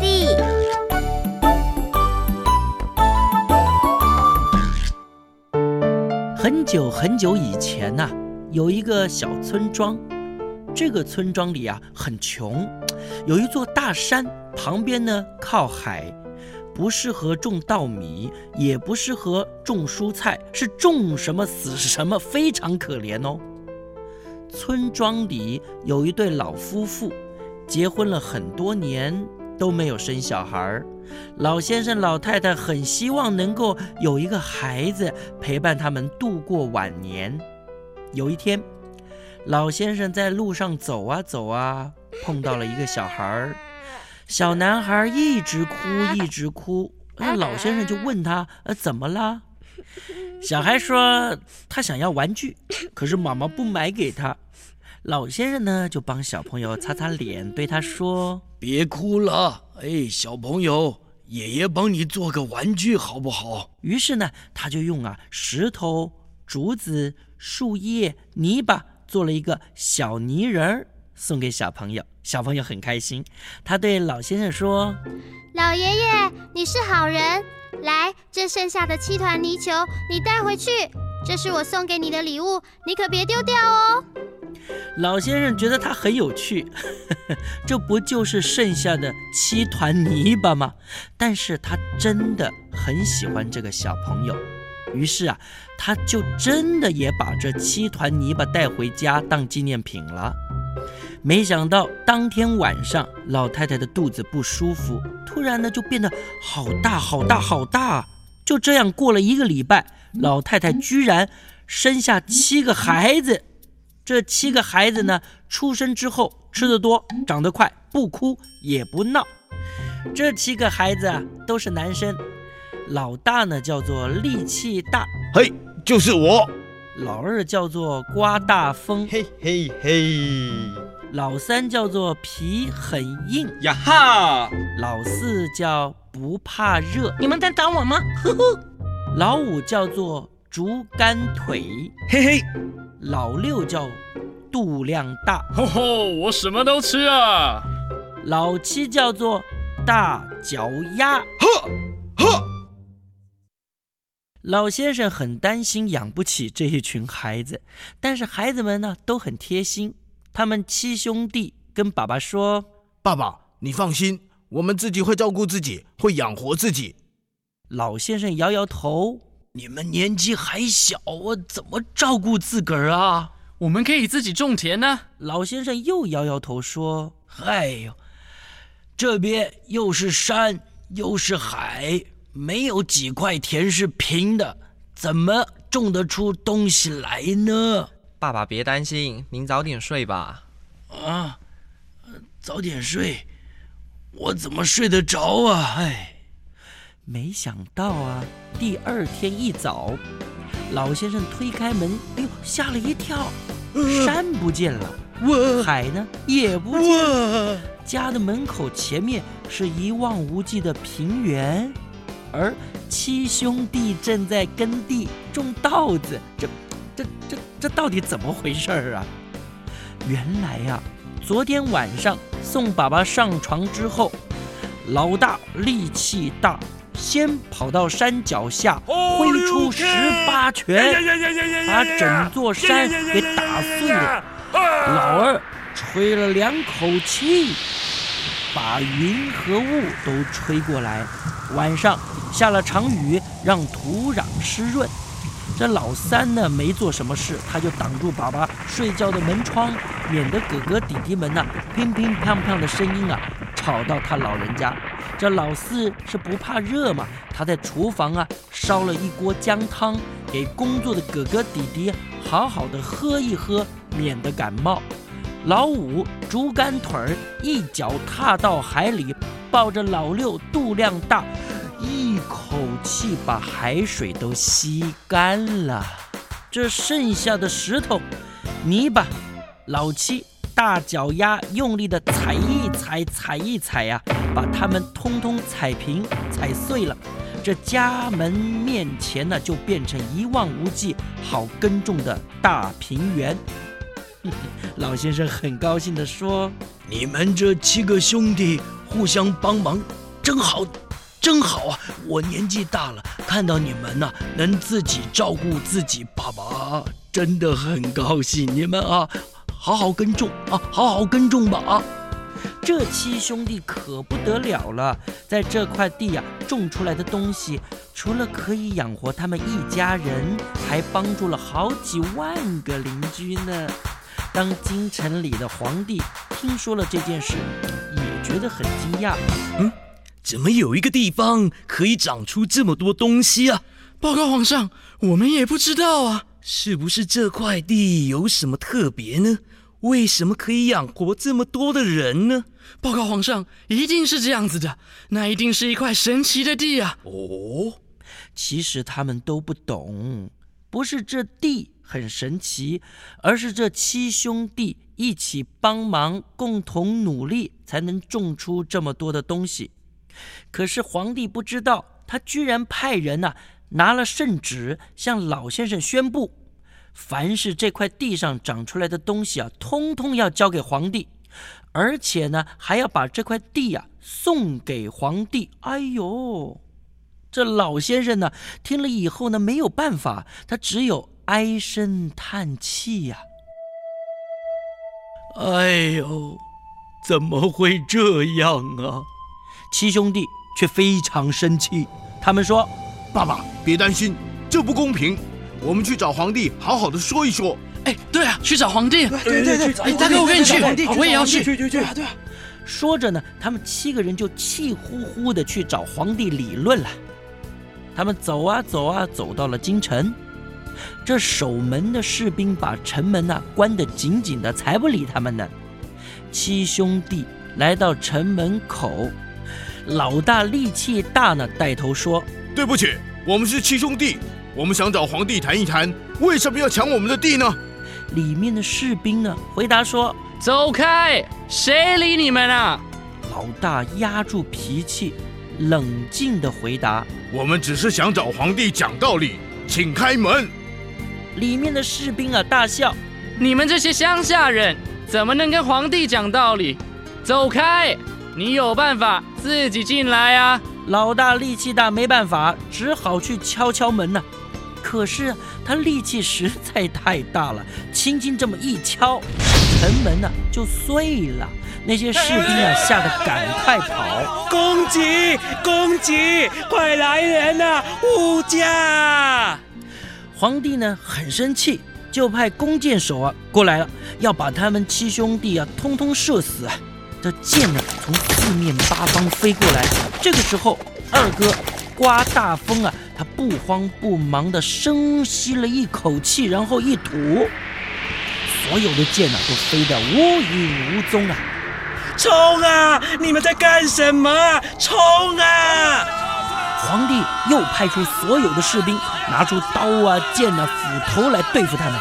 弟。很久很久以前呐、有一个小村庄，这个村庄里啊很穷，有一座大山，旁边呢靠海，不适合种稻米，也不适合种蔬菜，是种什么死什么，非常可怜哦。村庄里有一对老夫妇，结婚了很多年都没有生小孩儿。老先生、老太太很希望能够有一个孩子陪伴他们度过晚年。有一天，老先生在路上走啊走啊，碰到了一个小孩儿。小男孩一直哭，一直哭。那老先生就问他：“呃，怎么啦？”小孩说：“他想要玩具，可是妈妈不买给他。”老先生呢，就帮小朋友擦擦脸，对他说：“别哭了，哎，小朋友，爷爷帮你做个玩具好不好？于是呢，他就用啊石头、竹子、树叶、泥巴做了一个小泥人儿，送给小朋友。小朋友很开心，他对老先生说老爷爷，你是好人，来，这剩下的七团泥球你带回去，这是我送给你的礼物，你可别丢掉哦。：“老先生觉得他很有趣，这不就是剩下的七团泥巴吗？但是他真的很喜欢这个小朋友，于是啊，他就真的也把这七团泥巴带回家当纪念品了。没想到当天晚上，老太太的肚子不舒服，突然呢就变得好大好大好大。就这样过了一个礼拜，老太太居然生下七个孩子。这七个孩子呢，出生之后吃得多，长得快，不哭也不闹。这七个孩子啊，都是男生。老大呢叫做力气大，嘿，就是我，老二叫做刮大风，嘿嘿嘿，老三叫做皮很硬，呀哈！老四叫不怕热，你们在打我吗？呵呵老五叫做竹竿腿，嘿嘿，老六叫肚量大，吼吼，我什么都吃啊！老七叫做大脚丫。呵呵，老先生很担心养不起这一群孩子，但是孩子们呢都很贴心。他们七兄弟跟爸爸说爸爸，你放心，我们自己会照顾自己，会养活自己。：“老先生摇摇头，你们年纪还小啊，怎么照顾自个儿啊我们可以自己种田呢。？”老先生又摇摇头说：“哎呦，这边又是山又是海，没有几块田是平的，怎么种得出东西来呢？”爸爸别担心，您早点睡吧。啊，早点睡，我怎么睡得着啊？哎，没想到啊，第二天一早，老先生推开门，哎呦，吓了一跳，山不见了，我海呢也不见了，家的门口前面是一望无际的平原，而七兄弟正在耕地种稻子，这、这、这、这到底怎么回事儿啊？原来呀、昨天晚上送爸爸上床之后，老大力气大，先跑到山脚下，挥出十八拳，把整座山给打碎了。老二吹了两口气，把云和雾都吹过来。晚上下了场雨，让土壤湿润。这老三呢，没做什么事，他就挡住爸爸睡觉的门窗，免得哥哥弟弟们呐、乒乒乓乓的声音啊吵到他老人家。这老四是不怕热嘛，他在厨房啊烧了一锅姜汤，给工作的哥哥弟弟好好的喝一喝，免得感冒。老五竹竿腿儿一脚踏到海里，抱着老六肚量大，一口气把海水都吸干了。这剩下的石头、泥巴，老七大脚丫用力的踩一踩，踩一踩呀、把它们通通踩平、踩碎了。这家门面前呢，就变成一望无际、好耕种的大平原。老先生很高兴地说你们这七个兄弟互相帮忙，真好，真好啊！我年纪大了，看到你们呢、能自己照顾自己爸爸，真的很高兴。你们啊，好好耕种啊，好好耕种吧啊！：“这七兄弟可不得了了，在这块地呀、种出来的东西，除了可以养活他们一家人，还帮助了好几万个邻居呢。”当京城里的皇帝听说了这件事，也觉得很惊讶。嗯怎么有一个地方可以长出这么多东西啊？报告皇上，我们也不知道啊。是不是这块地有什么特别呢？为什么可以养活这么多的人呢？报告皇上，一定是这样子的，那一定是一块神奇的地啊！哦，其实他们都不懂，不是这地很神奇，而是这七兄弟一起帮忙，共同努力，才能种出这么多的东西。可是皇帝不知道，他居然派人呐、拿了圣旨，向老先生宣布，凡是这块地上长出来的东西啊，通通要交给皇帝，而且呢，还要把这块地呀、送给皇帝。哎呦！这老先生呢，听了以后呢，没有办法，他只有唉声叹气呀、哎呦，怎么会这样啊？七兄弟却非常生气，他们说爸爸，别担心，这不公平。我们去找皇帝，好好的说一说。哎，对啊，去找皇帝。对对对哎，大哥，我跟你去，我也要去。去去去，对啊，说着呢，他们七个人就气呼呼的去找皇帝理论了。他们走啊走啊，走到了京城。这守门的士兵把城门呐、关得紧紧的，才不理他们呢。七兄弟来到城门口，老大力气大呢，带头说对不起，我们是七兄弟，我们想找皇帝谈一谈，为什么要抢我们的地呢？里面的士兵呢回答说走开，谁理你们啊？老大压住脾气，冷静地回答。我们只是想找皇帝讲道理，请开门。里面的士兵啊大笑。你们这些乡下人怎么能跟皇帝讲道理？走开！你有办法自己进来啊！老大力气大，没办法，只好去敲敲门呐、可是他力气实在太大了，轻轻这么一敲，城门呢、就碎了。那些士兵啊吓得赶快跑。公击！公击！快来人呐、护驾！皇帝呢很生气，就派弓箭手啊过来了，要把他们七兄弟啊通通射死！这箭呢从四面八方飞过来，这个时候二哥刮大风啊，他不慌不忙地深吸了一口气，然后一吐，所有的箭啊都飞得无影无踪啊！冲啊！你们在干什么？冲啊！皇帝又派出所有的士兵，拿出刀啊、剑啊、斧头来对付他们。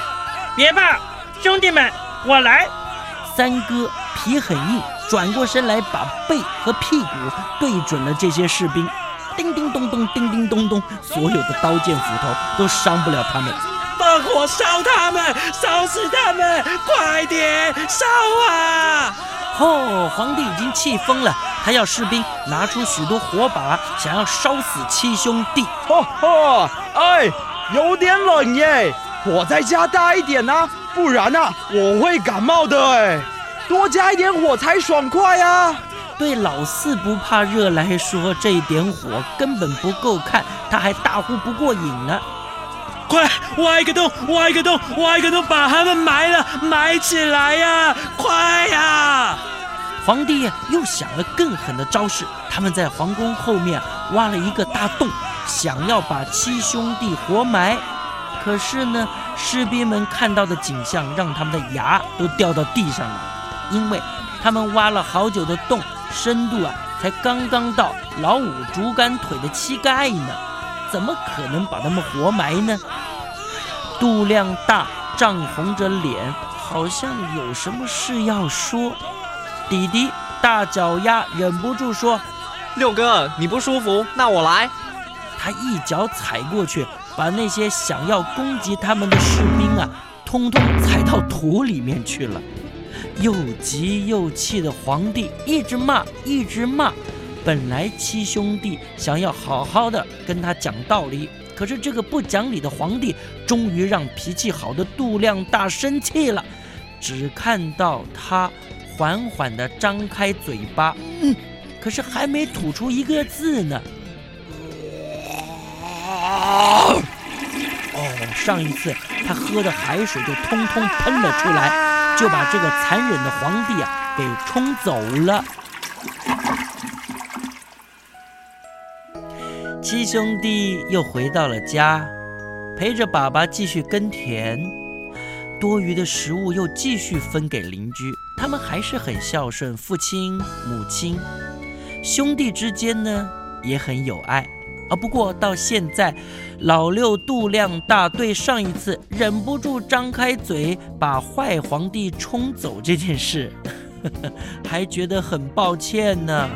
别怕，兄弟们，我来！三哥皮很硬，转过身来，把背和屁股对准了这些士兵，叮叮咚咚，叮叮咚咚，所有的刀剑斧头都伤不了他们。放火烧他们，烧死他们！快点烧啊！哦，皇帝已经气疯了，他要士兵拿出许多火把，想要烧死七兄弟。哈哈，哎，有点冷耶，火再加大一点呐、不然啊我会感冒的哎。多加一点火才爽快啊！对老四不怕热来说，这一点火根本不够看，他还大呼不过瘾呢。快挖一个洞，挖一个洞，挖一个洞，把他们埋了，埋起来呀、快呀、皇帝又想了更狠的招式，他们在皇宫后面挖了一个大洞，想要把七兄弟活埋。可是呢，士兵们看到的景象让他们的牙都掉到地上了，因为他们挖了好久的洞，深度啊才刚刚到老五竹竿腿的膝盖呢，怎么可能把他们活埋呢？肚量大，涨红着脸，好像有什么事要说。弟弟大脚丫忍不住说六哥，你不舒服，那我来。他一脚踩过去，把那些想要攻击他们的士兵啊，通通踩到土里面去了。又急又气的皇帝一直骂，一直骂。本来七兄弟想要好好的跟他讲道理，可是这个不讲理的皇帝终于让脾气好的度量大生气了。只看到他缓缓地张开嘴巴，嗯，可是还没吐出一个字呢。哦，上一次他喝的海水就通通喷了出来，就把这个残忍的皇帝啊给冲走了。七兄弟又回到了家，陪着爸爸继续耕田，多余的食物又继续分给邻居。他们还是很孝顺父亲母亲，兄弟之间呢也很有爱。啊，不过到现在，老六肚量大，对上一次忍不住张开嘴把坏皇帝冲走这件事，还觉得很抱歉呢。